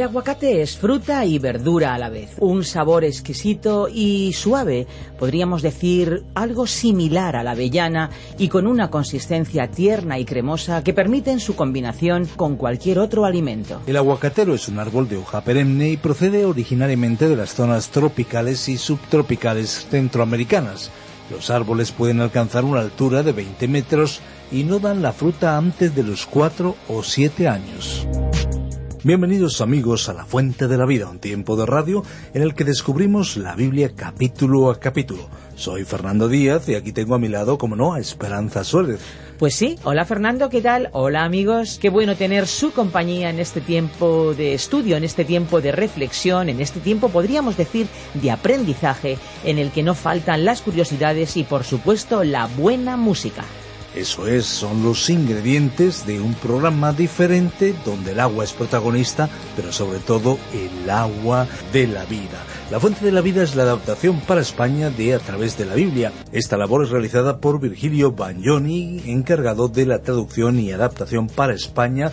El aguacate es fruta y verdura a la vez, un sabor exquisito y suave, podríamos decir algo similar a la avellana y con una consistencia tierna y cremosa que permiten su combinación con cualquier otro alimento. El aguacatero es un árbol de hoja perenne y procede originariamente de las zonas tropicales y subtropicales centroamericanas. Los árboles pueden alcanzar una altura de 20 metros y no dan la fruta antes de los 4 o 7 años. Bienvenidos amigos a La Fuente de la Vida, un tiempo de radio en el que descubrimos la Biblia capítulo a capítulo. Soy Fernando Díaz y aquí tengo a mi lado, como no, a Esperanza Suárez. Pues sí, hola Fernando, ¿qué tal? Hola amigos, qué bueno tener su compañía en este tiempo de estudio, en este tiempo de reflexión, en este tiempo podríamos decir de aprendizaje, en el que no faltan las curiosidades y por supuesto la buena música. Eso es, son los ingredientes de un programa diferente donde el agua es protagonista, pero sobre todo el agua de la vida. La Fuente de la Vida es la adaptación para España de A través de la Biblia. Esta labor es realizada por Virgilio Bagnoni, encargado de la traducción y adaptación para España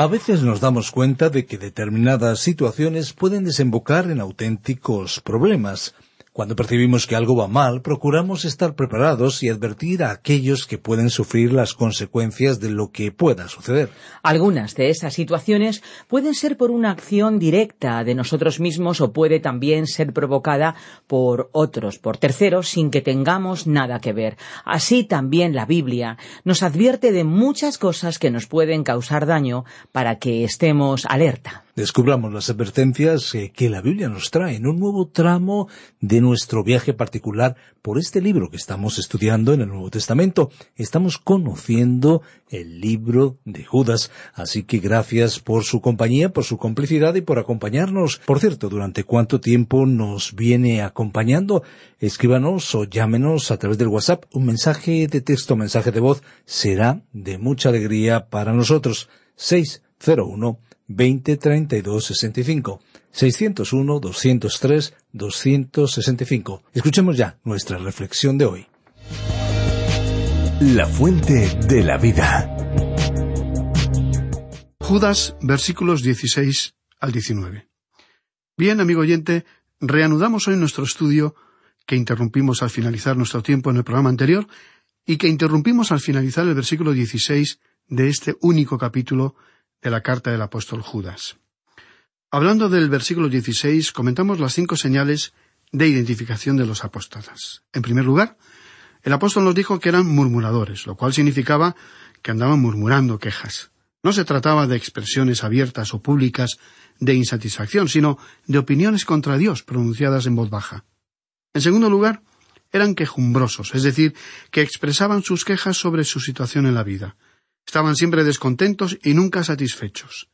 A veces nos damos cuenta de que determinadas situaciones pueden desembocar en auténticos problemas. Cuando percibimos que algo va mal, procuramos estar preparados y advertir a aquellos que pueden sufrir las consecuencias de lo que pueda suceder. Algunas de esas situaciones pueden ser por una acción directa de nosotros mismos o puede también ser provocada por otros, por terceros, sin que tengamos nada que ver. Así también la Biblia nos advierte de muchas cosas que nos pueden causar daño para que estemos alerta. Descubramos las advertencias eh, que la Biblia nos trae en un nuevo tramo de nuestro viaje particular por este libro que estamos estudiando en el Nuevo Testamento. Estamos conociendo el libro de Judas, así que gracias por su compañía, por su complicidad y por acompañarnos. Por cierto, ¿durante cuánto tiempo nos viene acompañando? Escríbanos o llámenos a través del WhatsApp. Un mensaje de texto, mensaje de voz será de mucha alegría para nosotros. 601 20 32 65. 601 203 265. Escuchemos ya nuestra reflexión de hoy. La fuente de la vida. Judas, versículos 16 al 19. Bien, amigo oyente, reanudamos hoy nuestro estudio que interrumpimos al finalizar nuestro tiempo en el programa anterior y que interrumpimos al finalizar el versículo 16 de este único capítulo de la carta del apóstol Judas. Hablando del versículo 16, comentamos las cinco señales de identificación de los apóstatas. En primer lugar, el apóstol nos dijo que eran murmuradores, lo cual significaba que andaban murmurando quejas. No se trataba de expresiones abiertas o públicas de insatisfacción, sino de opiniones contra Dios pronunciadas en voz baja. En segundo lugar, eran quejumbrosos, es decir, que expresaban sus quejas sobre su situación en la vida. Estaban siempre descontentos y nunca satisfechos.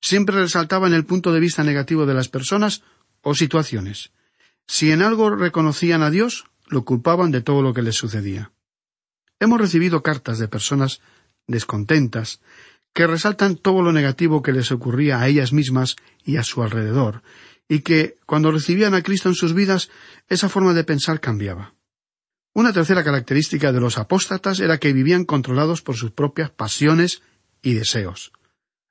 Siempre resaltaban el punto de vista negativo de las personas o situaciones. Si en algo reconocían a Dios, lo culpaban de todo lo que les sucedía. Hemos recibido cartas de personas descontentas que resaltan todo lo negativo que les ocurría a ellas mismas y a su alrededor, y que, cuando recibían a Cristo en sus vidas, esa forma de pensar cambiaba. Una tercera característica de los apóstatas era que vivían controlados por sus propias pasiones y deseos.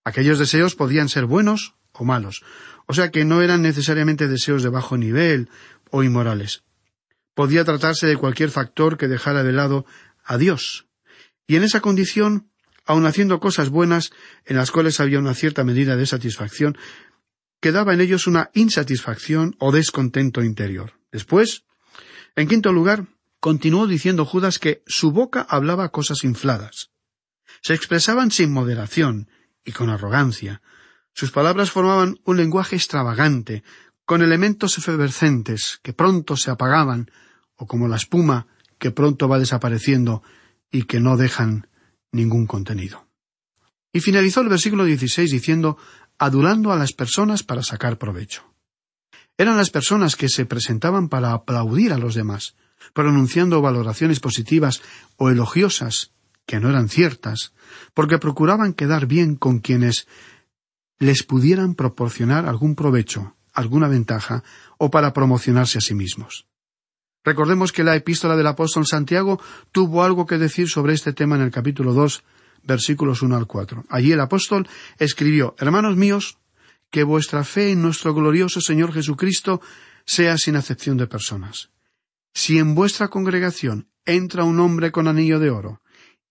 Aquellos deseos podían ser buenos o malos, o sea que no eran necesariamente deseos de bajo nivel o inmorales. Podía tratarse de cualquier factor que dejara de lado a Dios. Y en esa condición, aun haciendo cosas buenas, en las cuales había una cierta medida de satisfacción, quedaba en ellos una insatisfacción o descontento interior. Después, en quinto lugar, continuó diciendo Judas que su boca hablaba cosas infladas. Se expresaban sin moderación y con arrogancia. Sus palabras formaban un lenguaje extravagante, con elementos efervescentes que pronto se apagaban, o como la espuma que pronto va desapareciendo y que no dejan ningún contenido. Y finalizó el versículo 16 diciendo adulando a las personas para sacar provecho. Eran las personas que se presentaban para aplaudir a los demás, pronunciando valoraciones positivas o elogiosas que no eran ciertas, porque procuraban quedar bien con quienes les pudieran proporcionar algún provecho, alguna ventaja, o para promocionarse a sí mismos. Recordemos que la epístola del apóstol Santiago tuvo algo que decir sobre este tema en el capítulo dos, versículos uno al cuatro. Allí el apóstol escribió Hermanos míos, que vuestra fe en nuestro glorioso Señor Jesucristo sea sin acepción de personas. Si en vuestra congregación entra un hombre con anillo de oro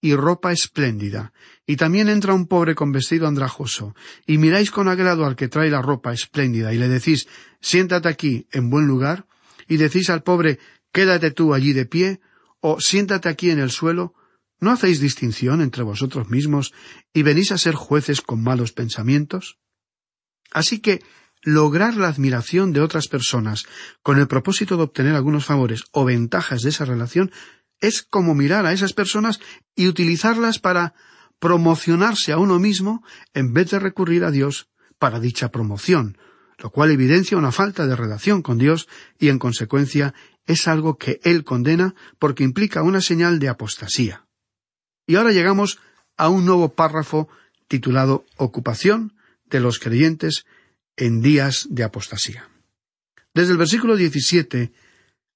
y ropa espléndida, y también entra un pobre con vestido andrajoso, y miráis con agrado al que trae la ropa espléndida, y le decís siéntate aquí en buen lugar, y decís al pobre quédate tú allí de pie, o siéntate aquí en el suelo, ¿no hacéis distinción entre vosotros mismos y venís a ser jueces con malos pensamientos? Así que lograr la admiración de otras personas con el propósito de obtener algunos favores o ventajas de esa relación es como mirar a esas personas y utilizarlas para promocionarse a uno mismo en vez de recurrir a Dios para dicha promoción, lo cual evidencia una falta de relación con Dios y en consecuencia es algo que Él condena porque implica una señal de apostasía. Y ahora llegamos a un nuevo párrafo titulado Ocupación de los creyentes en días de apostasía. Desde el versículo 17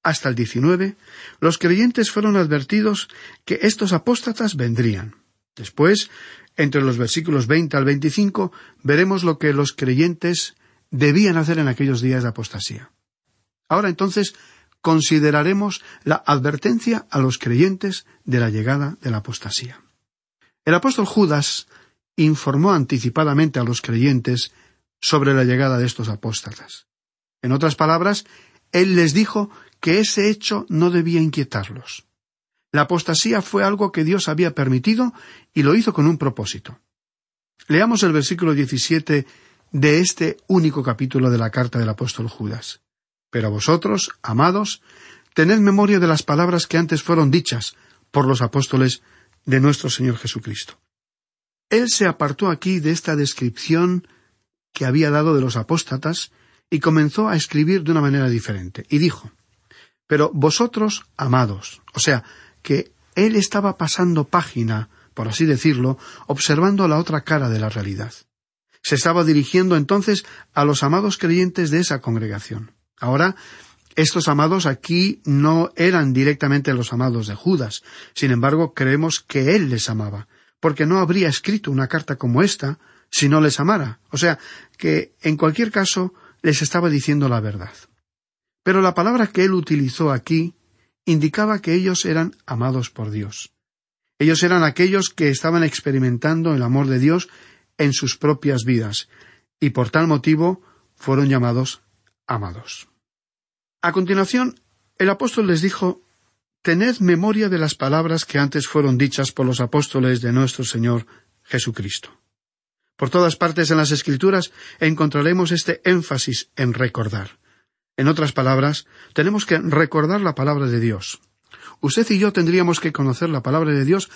hasta el 19, los creyentes fueron advertidos que estos apóstatas vendrían. Después, entre los versículos 20 al 25, veremos lo que los creyentes debían hacer en aquellos días de apostasía. Ahora entonces consideraremos la advertencia a los creyentes de la llegada de la apostasía. El apóstol Judas informó anticipadamente a los creyentes sobre la llegada de estos apóstatas. En otras palabras, él les dijo que ese hecho no debía inquietarlos. La apostasía fue algo que Dios había permitido y lo hizo con un propósito. Leamos el versículo 17 de este único capítulo de la carta del apóstol Judas. Pero vosotros, amados, tened memoria de las palabras que antes fueron dichas por los apóstoles de nuestro Señor Jesucristo. Él se apartó aquí de esta descripción que había dado de los apóstatas y comenzó a escribir de una manera diferente, y dijo Pero vosotros, amados, o sea, que él estaba pasando página, por así decirlo, observando la otra cara de la realidad. Se estaba dirigiendo entonces a los amados creyentes de esa congregación. Ahora, estos amados aquí no eran directamente los amados de Judas, sin embargo creemos que él les amaba, porque no habría escrito una carta como esta si no les amara. O sea, que en cualquier caso les estaba diciendo la verdad. Pero la palabra que él utilizó aquí indicaba que ellos eran amados por Dios. Ellos eran aquellos que estaban experimentando el amor de Dios en sus propias vidas, y por tal motivo fueron llamados amados. A continuación, el apóstol les dijo Tened memoria de las palabras que antes fueron dichas por los apóstoles de nuestro Señor Jesucristo. Por todas partes en las Escrituras encontraremos este énfasis en recordar. En otras palabras, tenemos que recordar la palabra de Dios. Usted y yo tendríamos que conocer la palabra de Dios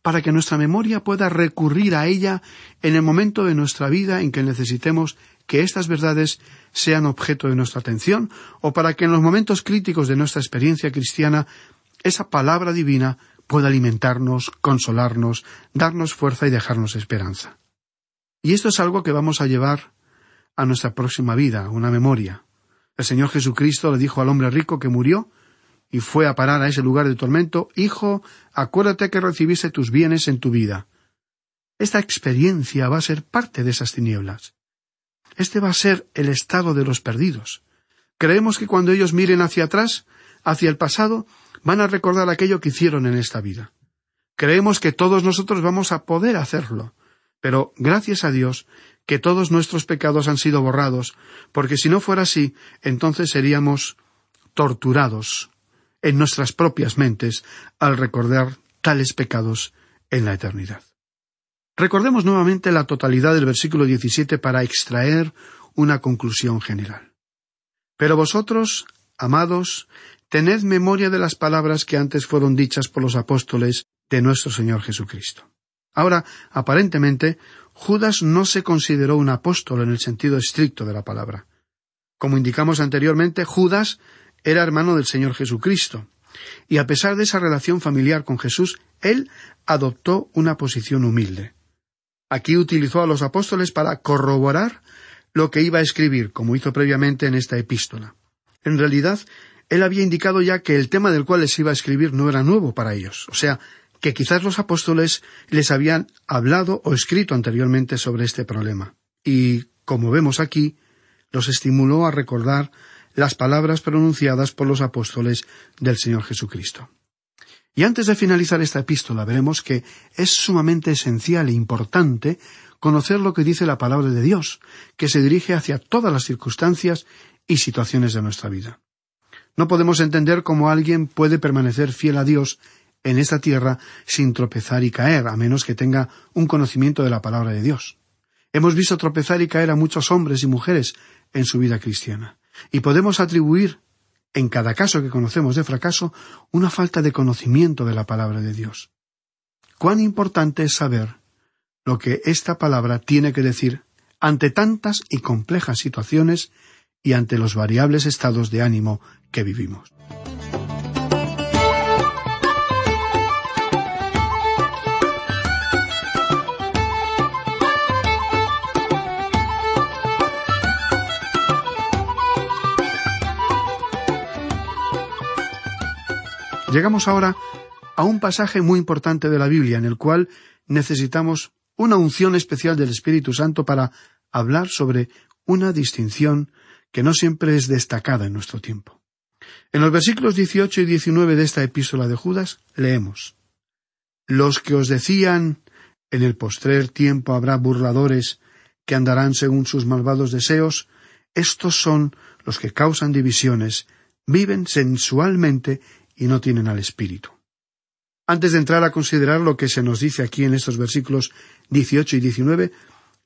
para que nuestra memoria pueda recurrir a ella en el momento de nuestra vida en que necesitemos que estas verdades sean objeto de nuestra atención o para que en los momentos críticos de nuestra experiencia cristiana esa palabra divina pueda alimentarnos, consolarnos, darnos fuerza y dejarnos esperanza. Y esto es algo que vamos a llevar a nuestra próxima vida, una memoria. El Señor Jesucristo le dijo al hombre rico que murió y fue a parar a ese lugar de tormento, Hijo, acuérdate que recibiste tus bienes en tu vida. Esta experiencia va a ser parte de esas tinieblas. Este va a ser el estado de los perdidos. Creemos que cuando ellos miren hacia atrás, hacia el pasado, van a recordar aquello que hicieron en esta vida. Creemos que todos nosotros vamos a poder hacerlo, pero gracias a Dios que todos nuestros pecados han sido borrados, porque si no fuera así, entonces seríamos torturados en nuestras propias mentes al recordar tales pecados en la eternidad. Recordemos nuevamente la totalidad del versículo 17 para extraer una conclusión general. Pero vosotros, amados, tened memoria de las palabras que antes fueron dichas por los apóstoles de nuestro Señor Jesucristo. Ahora, aparentemente, Judas no se consideró un apóstol en el sentido estricto de la palabra. Como indicamos anteriormente, Judas era hermano del Señor Jesucristo, y a pesar de esa relación familiar con Jesús, él adoptó una posición humilde. Aquí utilizó a los apóstoles para corroborar lo que iba a escribir, como hizo previamente en esta epístola. En realidad, él había indicado ya que el tema del cual les iba a escribir no era nuevo para ellos, o sea, que quizás los apóstoles les habían hablado o escrito anteriormente sobre este problema. Y, como vemos aquí, los estimuló a recordar las palabras pronunciadas por los apóstoles del Señor Jesucristo. Y antes de finalizar esta epístola veremos que es sumamente esencial e importante conocer lo que dice la palabra de Dios, que se dirige hacia todas las circunstancias y situaciones de nuestra vida. No podemos entender cómo alguien puede permanecer fiel a Dios en esta tierra sin tropezar y caer, a menos que tenga un conocimiento de la palabra de Dios. Hemos visto tropezar y caer a muchos hombres y mujeres en su vida cristiana, y podemos atribuir, en cada caso que conocemos de fracaso, una falta de conocimiento de la palabra de Dios. Cuán importante es saber lo que esta palabra tiene que decir ante tantas y complejas situaciones y ante los variables estados de ánimo que vivimos. Llegamos ahora a un pasaje muy importante de la Biblia en el cual necesitamos una unción especial del Espíritu Santo para hablar sobre una distinción que no siempre es destacada en nuestro tiempo. En los versículos 18 y 19 de esta epístola de Judas leemos Los que os decían en el postrer tiempo habrá burladores que andarán según sus malvados deseos, estos son los que causan divisiones, viven sensualmente y no tienen al Espíritu. Antes de entrar a considerar lo que se nos dice aquí en estos versículos 18 y 19,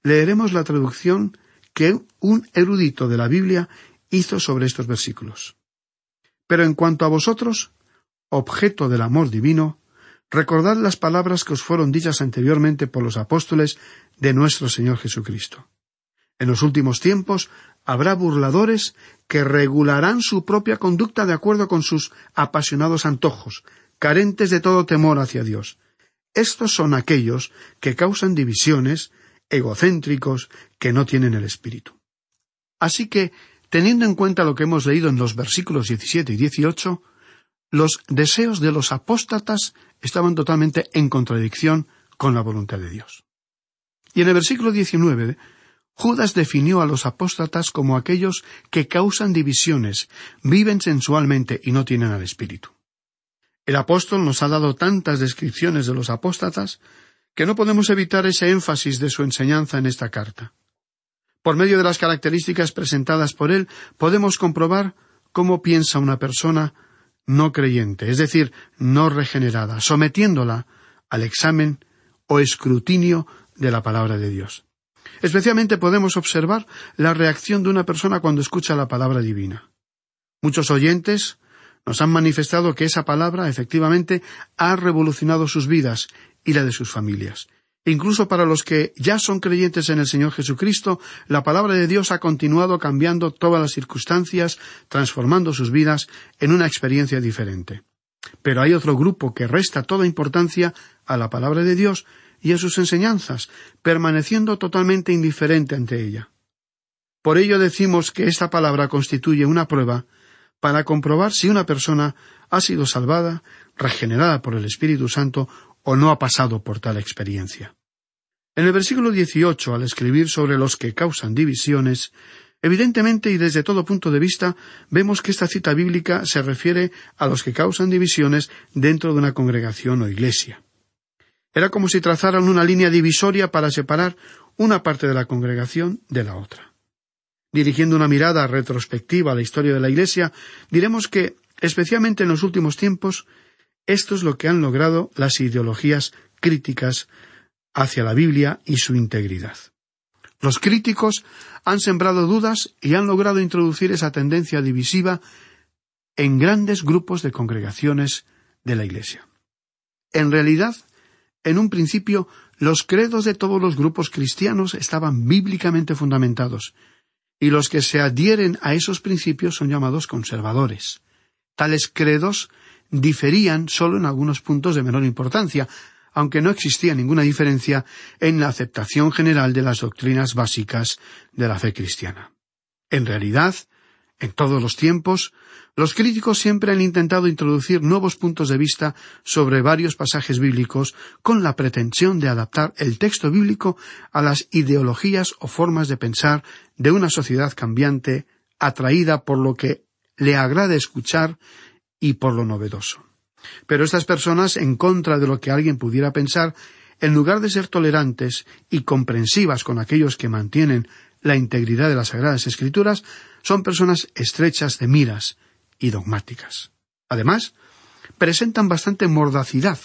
leeremos la traducción que un erudito de la Biblia hizo sobre estos versículos. Pero en cuanto a vosotros, objeto del amor divino, recordad las palabras que os fueron dichas anteriormente por los apóstoles de nuestro Señor Jesucristo. En los últimos tiempos habrá burladores que regularán su propia conducta de acuerdo con sus apasionados antojos, carentes de todo temor hacia Dios. Estos son aquellos que causan divisiones, egocéntricos, que no tienen el espíritu. Así que, teniendo en cuenta lo que hemos leído en los versículos 17 y 18, los deseos de los apóstatas estaban totalmente en contradicción con la voluntad de Dios. Y en el versículo 19, Judas definió a los apóstatas como aquellos que causan divisiones, viven sensualmente y no tienen al Espíritu. El apóstol nos ha dado tantas descripciones de los apóstatas que no podemos evitar ese énfasis de su enseñanza en esta carta. Por medio de las características presentadas por él, podemos comprobar cómo piensa una persona no creyente, es decir, no regenerada, sometiéndola al examen o escrutinio de la palabra de Dios. Especialmente podemos observar la reacción de una persona cuando escucha la palabra divina. Muchos oyentes nos han manifestado que esa palabra efectivamente ha revolucionado sus vidas y la de sus familias. Incluso para los que ya son creyentes en el Señor Jesucristo, la palabra de Dios ha continuado cambiando todas las circunstancias, transformando sus vidas en una experiencia diferente. Pero hay otro grupo que resta toda importancia a la palabra de Dios y a sus enseñanzas, permaneciendo totalmente indiferente ante ella. Por ello decimos que esta palabra constituye una prueba para comprobar si una persona ha sido salvada, regenerada por el Espíritu Santo o no ha pasado por tal experiencia. En el versículo 18, al escribir sobre los que causan divisiones, evidentemente y desde todo punto de vista, vemos que esta cita bíblica se refiere a los que causan divisiones dentro de una congregación o iglesia. Era como si trazaran una línea divisoria para separar una parte de la congregación de la otra. Dirigiendo una mirada retrospectiva a la historia de la Iglesia, diremos que, especialmente en los últimos tiempos, esto es lo que han logrado las ideologías críticas hacia la Biblia y su integridad. Los críticos han sembrado dudas y han logrado introducir esa tendencia divisiva en grandes grupos de congregaciones de la Iglesia. En realidad, en un principio, los credos de todos los grupos cristianos estaban bíblicamente fundamentados, y los que se adhieren a esos principios son llamados conservadores. Tales credos diferían solo en algunos puntos de menor importancia, aunque no existía ninguna diferencia en la aceptación general de las doctrinas básicas de la fe cristiana. En realidad, en todos los tiempos, los críticos siempre han intentado introducir nuevos puntos de vista sobre varios pasajes bíblicos con la pretensión de adaptar el texto bíblico a las ideologías o formas de pensar de una sociedad cambiante, atraída por lo que le agrada escuchar y por lo novedoso. Pero estas personas, en contra de lo que alguien pudiera pensar, en lugar de ser tolerantes y comprensivas con aquellos que mantienen la integridad de las Sagradas Escrituras, son personas estrechas de miras y dogmáticas. Además, presentan bastante mordacidad,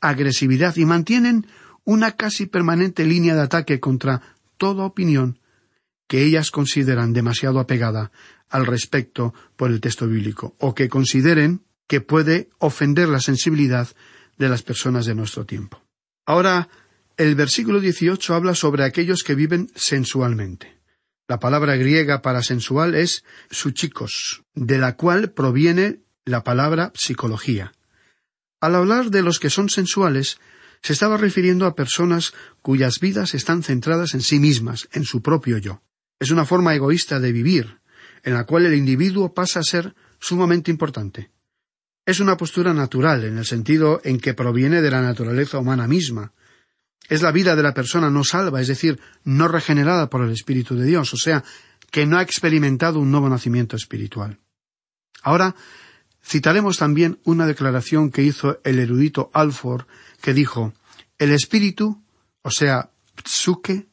agresividad y mantienen una casi permanente línea de ataque contra toda opinión que ellas consideran demasiado apegada al respecto por el texto bíblico, o que consideren que puede ofender la sensibilidad de las personas de nuestro tiempo. Ahora, el versículo 18 habla sobre aquellos que viven sensualmente. La palabra griega para sensual es suchikos, de la cual proviene la palabra psicología. Al hablar de los que son sensuales, se estaba refiriendo a personas cuyas vidas están centradas en sí mismas, en su propio yo. Es una forma egoísta de vivir, en la cual el individuo pasa a ser sumamente importante. Es una postura natural en el sentido en que proviene de la naturaleza humana misma, Es la vida de la persona no salva, es decir, no regenerada por el Espíritu de Dios, o sea, que no ha experimentado un nuevo nacimiento espiritual. Ahora, citaremos también una declaración que hizo el erudito Alford, que dijo, el espíritu, o sea, psuke,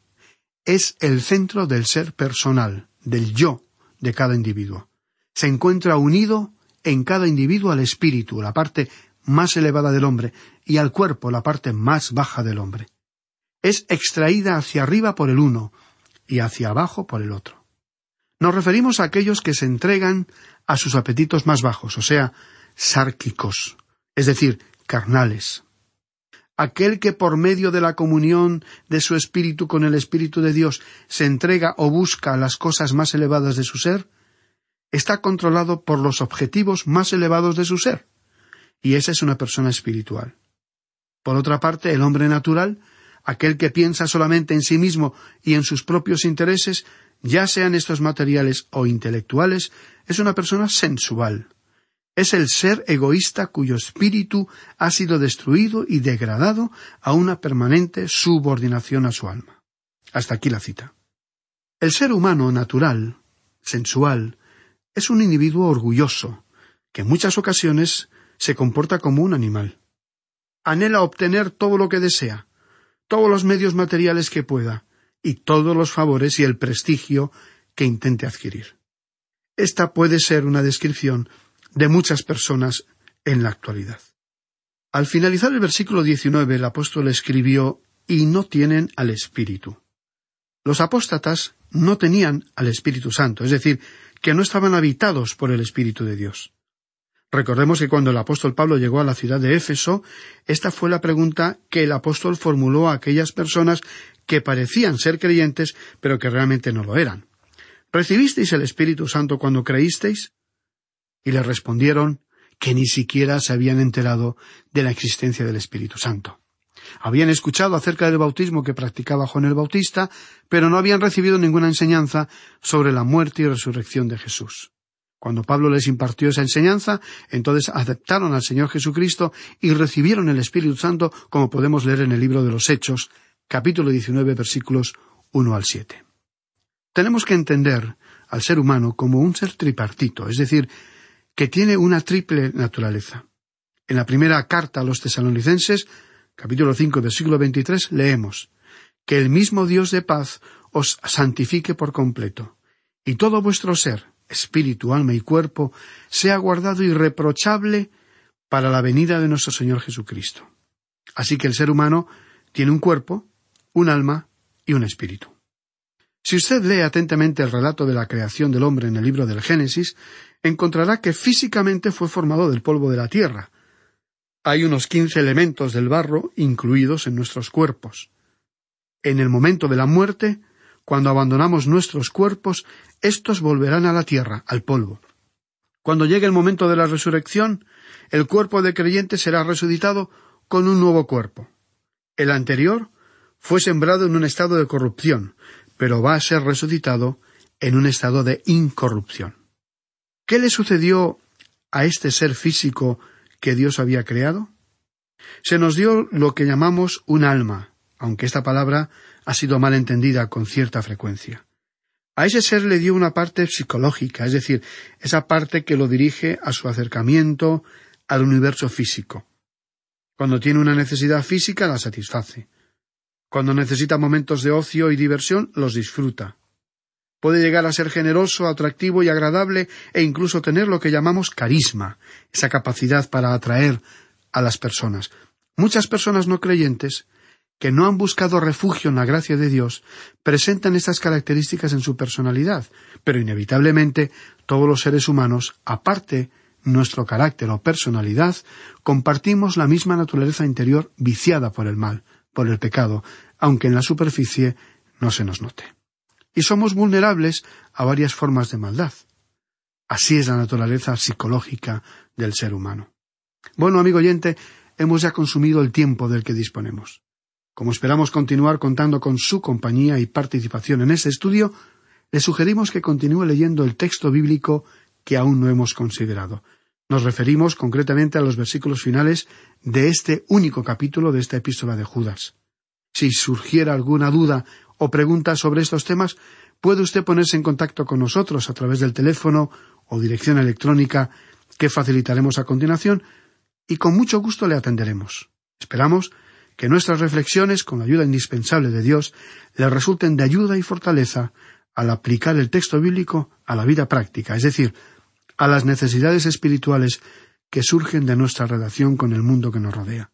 es el centro del ser personal, del yo de cada individuo. Se encuentra unido en cada individuo al espíritu, la parte más elevada del hombre, y al cuerpo, la parte más baja del hombre. Es extraída hacia arriba por el uno y hacia abajo por el otro. Nos referimos a aquellos que se entregan a sus apetitos más bajos, o sea, sárquicos, es decir, carnales. Aquel que por medio de la comunión de su espíritu con el Espíritu de Dios se entrega o busca las cosas más elevadas de su ser, está controlado por los objetivos más elevados de su ser, y esa es una persona espiritual. Por otra parte, el hombre natural, aquel que piensa solamente en sí mismo y en sus propios intereses, ya sean estos materiales o intelectuales, es una persona sensual. Es el ser egoísta cuyo espíritu ha sido destruido y degradado a una permanente subordinación a su alma. Hasta aquí la cita. El ser humano natural, sensual, es un individuo orgulloso, que en muchas ocasiones se comporta como un animal. Anhela obtener todo lo que desea, todos los medios materiales que pueda, y todos los favores y el prestigio que intente adquirir. Esta puede ser una descripción de muchas personas en la actualidad. Al finalizar el versículo 19, el apóstol escribió y no tienen al Espíritu. Los apóstatas no tenían al Espíritu Santo, es decir, que no estaban habitados por el Espíritu de Dios. Recordemos que cuando el apóstol Pablo llegó a la ciudad de Éfeso, esta fue la pregunta que el apóstol formuló a aquellas personas que parecían ser creyentes, pero que realmente no lo eran. ¿Recibisteis el Espíritu Santo cuando creísteis? Y le respondieron que ni siquiera se habían enterado de la existencia del Espíritu Santo. Habían escuchado acerca del bautismo que practicaba Juan el Bautista, pero no habían recibido ninguna enseñanza sobre la muerte y resurrección de Jesús. Cuando Pablo les impartió esa enseñanza, entonces aceptaron al Señor Jesucristo y recibieron el Espíritu Santo, como podemos leer en el libro de los Hechos, capítulo 19, versículos 1 al 7. Tenemos que entender al ser humano como un ser tripartito, es decir, que tiene una triple naturaleza. En la primera carta a los tesalonicenses, capítulo 5, versículo 23, leemos que el mismo Dios de paz os santifique por completo, y todo vuestro ser, espíritu, alma y cuerpo, sea guardado irreprochable para la venida de nuestro Señor Jesucristo. Así que el ser humano tiene un cuerpo, un alma y un espíritu. Si usted lee atentamente el relato de la creación del hombre en el libro del Génesis, encontrará que físicamente fue formado del polvo de la tierra. Hay unos quince elementos del barro incluidos en nuestros cuerpos. En el momento de la muerte, cuando abandonamos nuestros cuerpos, estos volverán a la tierra, al polvo. Cuando llegue el momento de la resurrección, el cuerpo de creyente será resucitado con un nuevo cuerpo. El anterior fue sembrado en un estado de corrupción, pero va a ser resucitado en un estado de incorrupción. ¿Qué le sucedió a este ser físico que Dios había creado? Se nos dio lo que llamamos un alma, aunque esta palabra ha sido mal entendida con cierta frecuencia. A ese ser le dio una parte psicológica, es decir, esa parte que lo dirige a su acercamiento al universo físico. Cuando tiene una necesidad física, la satisface. Cuando necesita momentos de ocio y diversión, los disfruta. Puede llegar a ser generoso, atractivo y agradable e incluso tener lo que llamamos carisma, esa capacidad para atraer a las personas. Muchas personas no creyentes que no han buscado refugio en la gracia de Dios presentan estas características en su personalidad, pero inevitablemente todos los seres humanos, aparte nuestro carácter o personalidad, compartimos la misma naturaleza interior viciada por el mal, por el pecado, aunque en la superficie no se nos note. Y somos vulnerables a varias formas de maldad. Así es la naturaleza psicológica del ser humano. Bueno, amigo oyente, hemos ya consumido el tiempo del que disponemos. Como esperamos continuar contando con su compañía y participación en este estudio, le sugerimos que continúe leyendo el texto bíblico que aún no hemos considerado. Nos referimos concretamente a los versículos finales de este único capítulo de esta epístola de Judas. Si surgiera alguna duda o pregunta sobre estos temas, puede usted ponerse en contacto con nosotros a través del teléfono o dirección electrónica que facilitaremos a continuación y con mucho gusto le atenderemos. Esperamos que nuestras reflexiones, con la ayuda indispensable de Dios, le resulten de ayuda y fortaleza al aplicar el texto bíblico a la vida práctica, es decir, a las necesidades espirituales que surgen de nuestra relación con el mundo que nos rodea.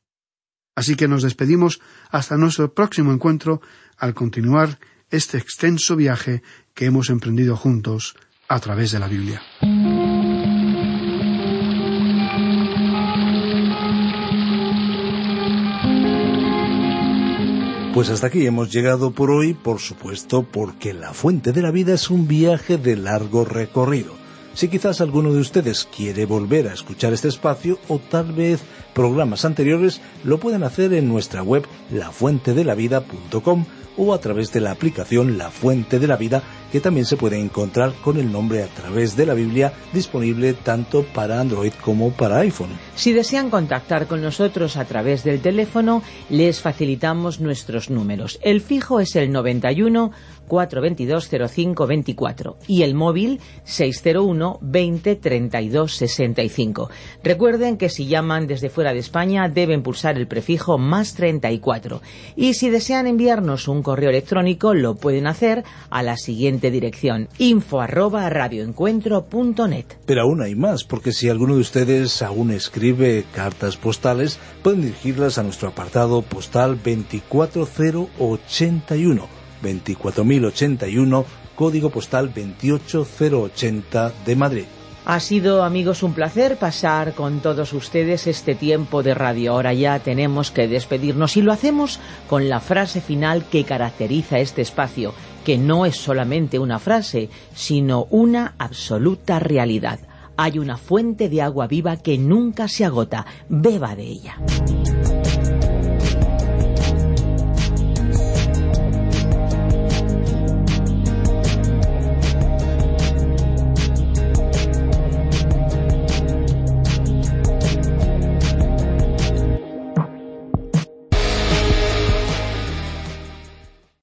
Así que nos despedimos hasta nuestro próximo encuentro al continuar este extenso viaje que hemos emprendido juntos a través de la Biblia. Pues hasta aquí hemos llegado por hoy, por supuesto, porque la fuente de la vida es un viaje de largo recorrido. Si quizás alguno de ustedes quiere volver a escuchar este espacio o tal vez programas anteriores, lo pueden hacer en nuestra web lafuentedelavida.com o a través de la aplicación La Fuente de la Vida que también se puede encontrar con el nombre a través de la Biblia disponible tanto para Android como para iPhone. Si desean contactar con nosotros a través del teléfono, les facilitamos nuestros números. El fijo es el 91 422 0524 y el móvil 601 20 32 65. Recuerden que si llaman desde fuera de España deben pulsar el prefijo más 34 y si desean enviarnos un correo electrónico lo pueden hacer a la siguiente dirección info arroba radioencuentro.net. Pero aún hay más, porque si alguno de ustedes aún escribe cartas postales, pueden dirigirlas a nuestro apartado postal 24081 24081, código postal 28080 de Madrid. Ha sido, amigos, un placer pasar con todos ustedes este tiempo de radio. Ahora ya tenemos que despedirnos y lo hacemos con la frase final que caracteriza este espacio, que no es solamente una frase, sino una absoluta realidad. Hay una fuente de agua viva que nunca se agota. Beba de ella.